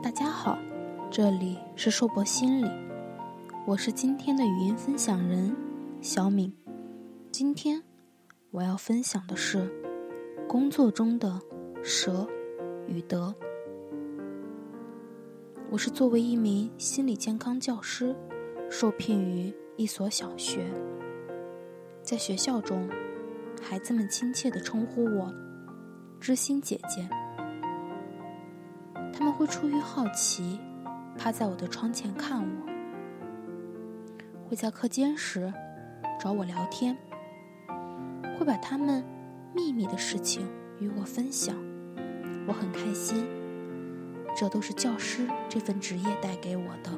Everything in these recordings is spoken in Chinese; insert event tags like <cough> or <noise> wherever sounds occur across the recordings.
大家好，这里是硕博心理，我是今天的语音分享人小敏。今天我要分享的是工作中的舍与得。我是作为一名心理健康教师，受聘于一所小学，在学校中，孩子们亲切地称呼我“知心姐姐”。他们会出于好奇，趴在我的窗前看我；会在课间时找我聊天；会把他们秘密的事情与我分享。我很开心，这都是教师这份职业带给我的。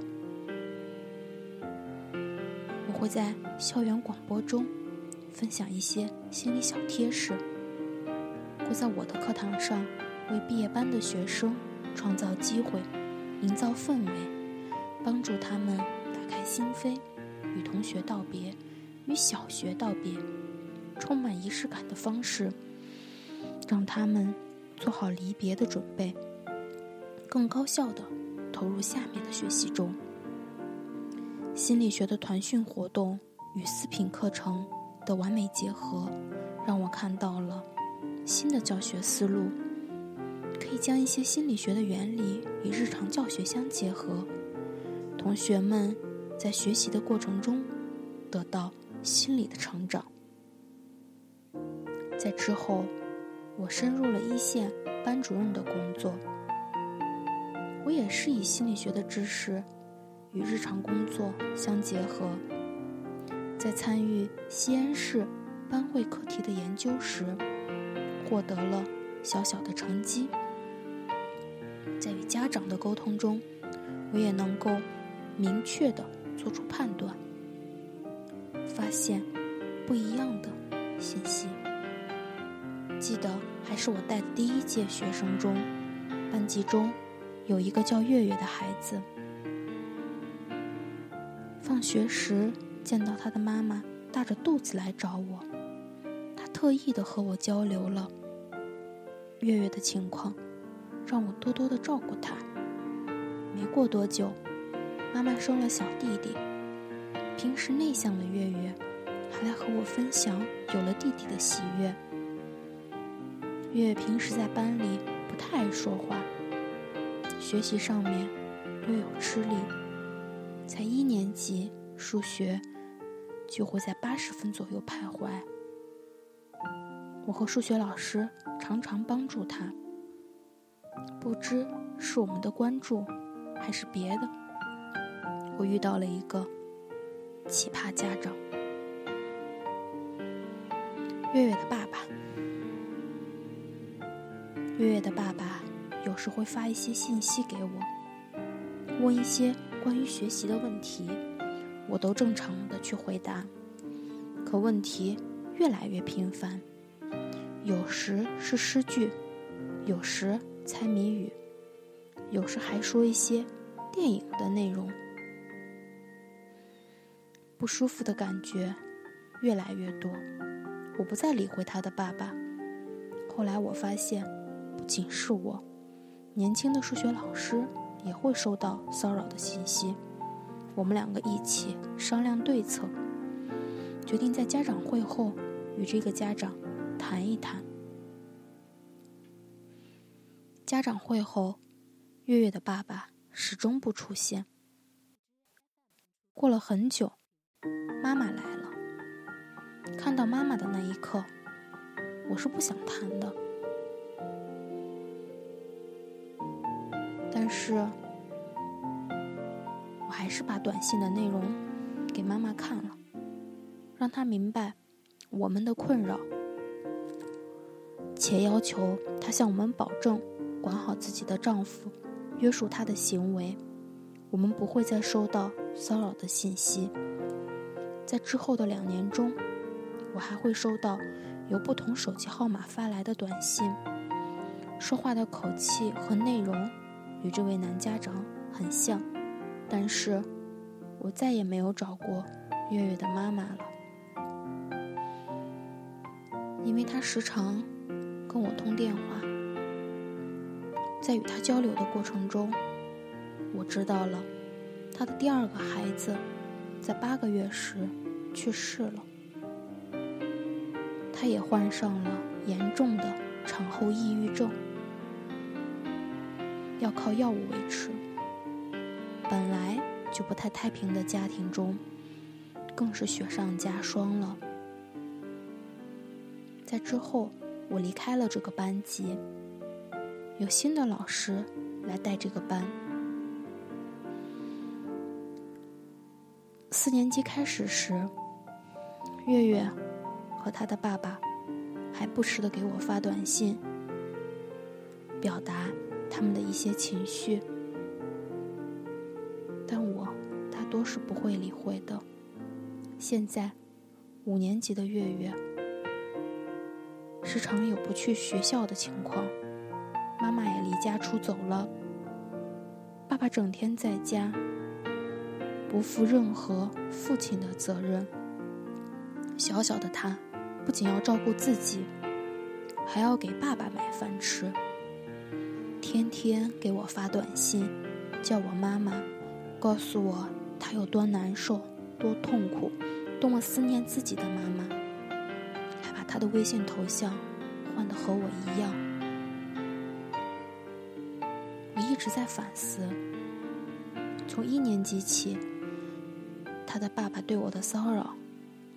我会在校园广播中分享一些心理小贴士，会在我的课堂上为毕业班的学生。创造机会，营造氛围，帮助他们打开心扉，与同学道别，与小学道别，充满仪式感的方式，让他们做好离别的准备，更高效的投入下面的学习中。心理学的团训活动与思品课程的完美结合，让我看到了新的教学思路。可以将一些心理学的原理与日常教学相结合，同学们在学习的过程中得到心理的成长。在之后，我深入了一线班主任的工作，我也是以心理学的知识与日常工作相结合，在参与西安市班会课题的研究时，获得了小小的成绩。在与家长的沟通中，我也能够明确的做出判断，发现不一样的信息。记得还是我带的第一届学生中，班级中有一个叫月月的孩子。放学时见到他的妈妈大着肚子来找我，他特意的和我交流了月月的情况。让我多多的照顾他。没过多久，妈妈生了小弟弟。平时内向的月月，还来和我分享有了弟弟的喜悦。月月平时在班里不太爱说话，学习上面略有吃力，才一年级，数学就会在八十分左右徘徊。我和数学老师常常帮助他。不知是我们的关注，还是别的，我遇到了一个奇葩家长——月月的爸爸。月月的爸爸有时会发一些信息给我，问一些关于学习的问题，我都正常的去回答。可问题越来越频繁，有时是诗句，有时……猜谜语，有时还说一些电影的内容，不舒服的感觉越来越多。我不再理会他的爸爸。后来我发现，不仅是我，年轻的数学老师也会收到骚扰的信息。我们两个一起商量对策，决定在家长会后与这个家长谈一谈。家长会后，月月的爸爸始终不出现。过了很久，妈妈来了。看到妈妈的那一刻，我是不想谈的。但是，我还是把短信的内容给妈妈看了，让她明白我们的困扰，且要求她向我们保证。管好自己的丈夫，约束他的行为，我们不会再收到骚扰的信息。在之后的两年中，我还会收到由不同手机号码发来的短信，说话的口气和内容与这位男家长很像，但是我再也没有找过月月的妈妈了，因为他时常跟我通电话。在与他交流的过程中，我知道了，他的第二个孩子在八个月时去世了。他也患上了严重的产后抑郁症，要靠药物维持。本来就不太太平的家庭中，更是雪上加霜了。在之后，我离开了这个班级，有新的老师来带这个班。四年级开始时，月月。和他的爸爸还不时的给我发短信，表达他们的一些情绪，但我大多是不会理会的。现在五年级的月月时常有不去学校的情况，家出走了，爸爸整天在家，不负任何父亲的责任。小小的他。不仅要照顾自己，还要给爸爸买饭吃。天天给我发短信，叫我妈妈，告诉我他有多难受、多痛苦、多么思念自己的妈妈，还把他的微信头像换的和我一样。我一直在反思，从一年级起，他的爸爸对我的骚扰。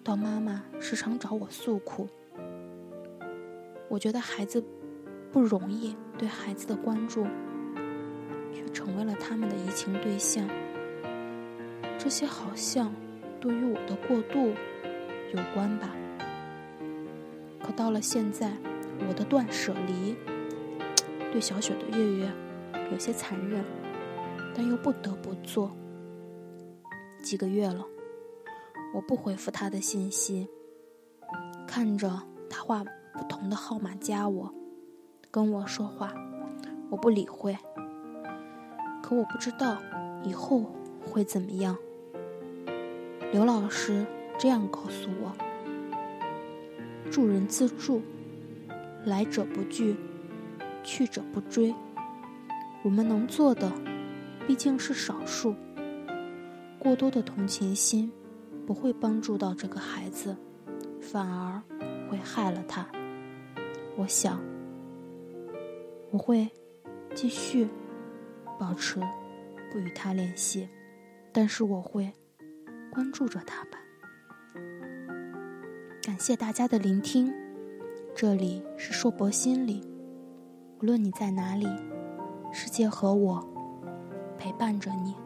到妈妈时常找我诉苦，我觉得孩子不容易，对孩子的关注却成为了他们的移情对象。这些好像都与我的过度有关吧？可到了现在，我的断舍离 <tsk> 对小雪的月月有些残忍，但又不得不做。几个月了。我不回复他的信息，看着他画不同的号码加我，跟我说话，我不理会。可我不知道以后会怎么样。刘老师这样告诉我：助人自助，来者不拒，去者不追。我们能做的毕竟是少数，过多的同情心。不会帮助到这个孩子，反而会害了他。我想，我会继续保持不与他联系，但是我会关注着他吧。感谢大家的聆听，这里是硕博心理，无论你在哪里，世界和我陪伴着你。